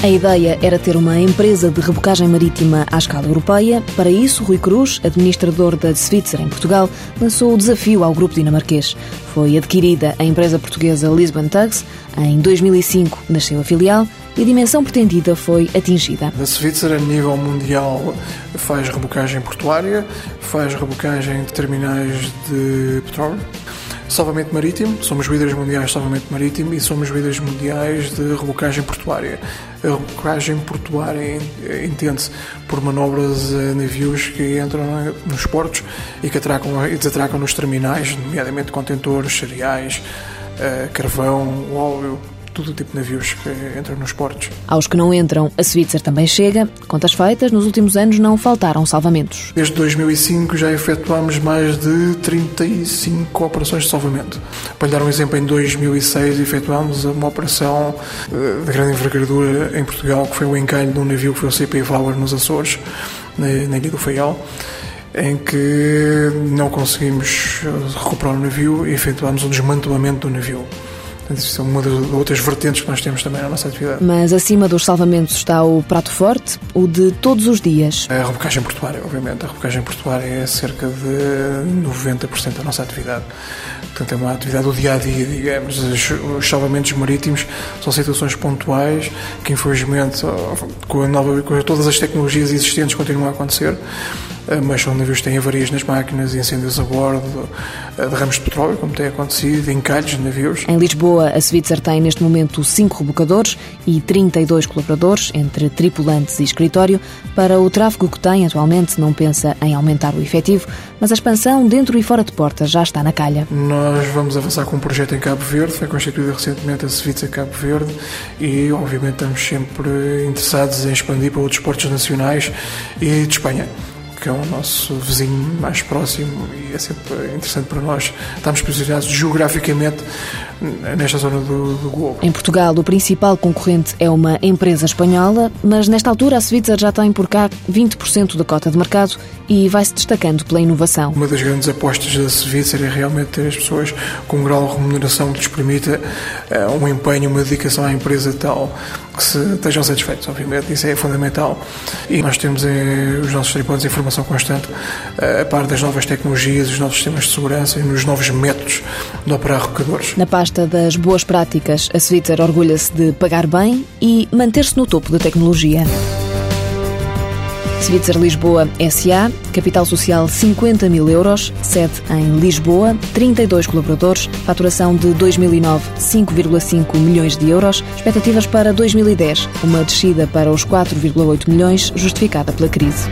A ideia era ter uma empresa de rebocagem marítima à escala europeia. Para isso, Rui Cruz, administrador da Svitzer em Portugal, lançou o desafio ao grupo dinamarquês. Foi adquirida a empresa portuguesa Lisbon Tugs. Em 2005 nasceu a filial e a dimensão pretendida foi atingida. A Svitzer, a nível mundial, faz rebocagem portuária, faz rebocagem de terminais de petróleo salvamento marítimo, somos líderes mundiais de salvamento marítimo e somos líderes mundiais de rebocagem portuária. A rebocagem portuária entende-se por manobras a navios que entram nos portos e que atracam e desatracam nos terminais, nomeadamente contentores, cereais, eh, carvão, óleo, todo o tipo de navios que entram nos portos. Aos que não entram, a Switzer também chega. Contas feitas, nos últimos anos não faltaram salvamentos. Desde 2005 já efetuámos mais de 35 operações de salvamento. Para lhe dar um exemplo, em 2006 efetuámos uma operação eh, de grande envergadura em Portugal, que foi o encalhe de um navio que foi o CP Valor nos Açores, na, Ilha do Faial em que não conseguimos recuperar o navio e efetuámos um desmantelamento do navio. Isso é uma das outras vertentes que nós temos também na nossa atividade. Mas acima dos salvamentos está o prato forte, o de todos os dias. A rebocagem portuária, obviamente. A rebocagem portuária é cerca de 90% da nossa atividade. Portanto, é uma atividade do dia a dia, digamos. Os salvamentos marítimos são situações pontuais que, infelizmente, com, nova, com todas as tecnologias existentes, continuam a acontecer mas são navios que têm avarias nas máquinas, incêndios a bordo, derrames de petróleo, como tem acontecido, encalhes de navios. Em Lisboa, a Svitzer tem neste momento cinco rebocadores e 32 colaboradores, entre tripulantes e escritório. Para o tráfego que tem atualmente, não pensa em aumentar o efetivo, mas a expansão dentro e fora de portas já está na calha. Nós vamos avançar com um projeto em Cabo Verde, foi constituída recentemente a Svitzer Cabo Verde e, obviamente, estamos sempre interessados em expandir para outros portos nacionais e de Espanha que é o nosso vizinho mais próximo e é sempre interessante para nós estarmos posicionados geograficamente nesta zona do, do globo. Em Portugal, o principal concorrente é uma empresa espanhola, mas nesta altura a Svitzer já tem por cá 20% da cota de mercado e vai-se destacando pela inovação. Uma das grandes apostas da Svitzer é realmente ter as pessoas com um grau de remuneração que lhes permita uh, um empenho, uma dedicação à empresa tal que se, estejam satisfeitos, obviamente, isso é fundamental. E nós temos eh, os nossos tripulantes de informação constante uh, a par das novas tecnologias, os novos sistemas de segurança e nos novos métodos de operar recadores. Na pasta das boas práticas, a Svitzer orgulha-se de pagar bem e manter-se no topo da tecnologia. Svitzer Lisboa SA, capital social 50 mil euros, sede em Lisboa, 32 colaboradores, faturação de 2009 5,5 milhões de euros, expectativas para 2010, uma descida para os 4,8 milhões justificada pela crise.